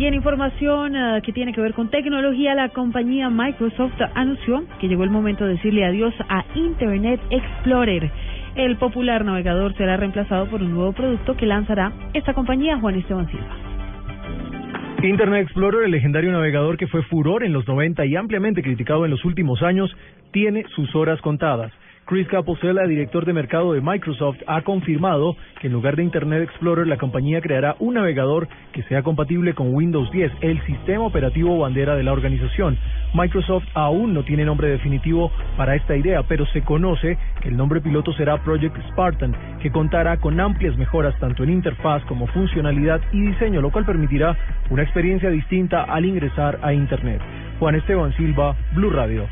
Y en información uh, que tiene que ver con tecnología, la compañía Microsoft anunció que llegó el momento de decirle adiós a Internet Explorer. El popular navegador será reemplazado por un nuevo producto que lanzará esta compañía, Juan Esteban Silva. Internet Explorer, el legendario navegador que fue furor en los 90 y ampliamente criticado en los últimos años, tiene sus horas contadas. Chris Caposella, director de mercado de Microsoft, ha confirmado que en lugar de Internet Explorer, la compañía creará un navegador que sea compatible con Windows 10, el sistema operativo bandera de la organización. Microsoft aún no tiene nombre definitivo para esta idea, pero se conoce que el nombre piloto será Project Spartan, que contará con amplias mejoras tanto en interfaz como funcionalidad y diseño, lo cual permitirá una experiencia distinta al ingresar a Internet. Juan Esteban Silva, Blue Radio.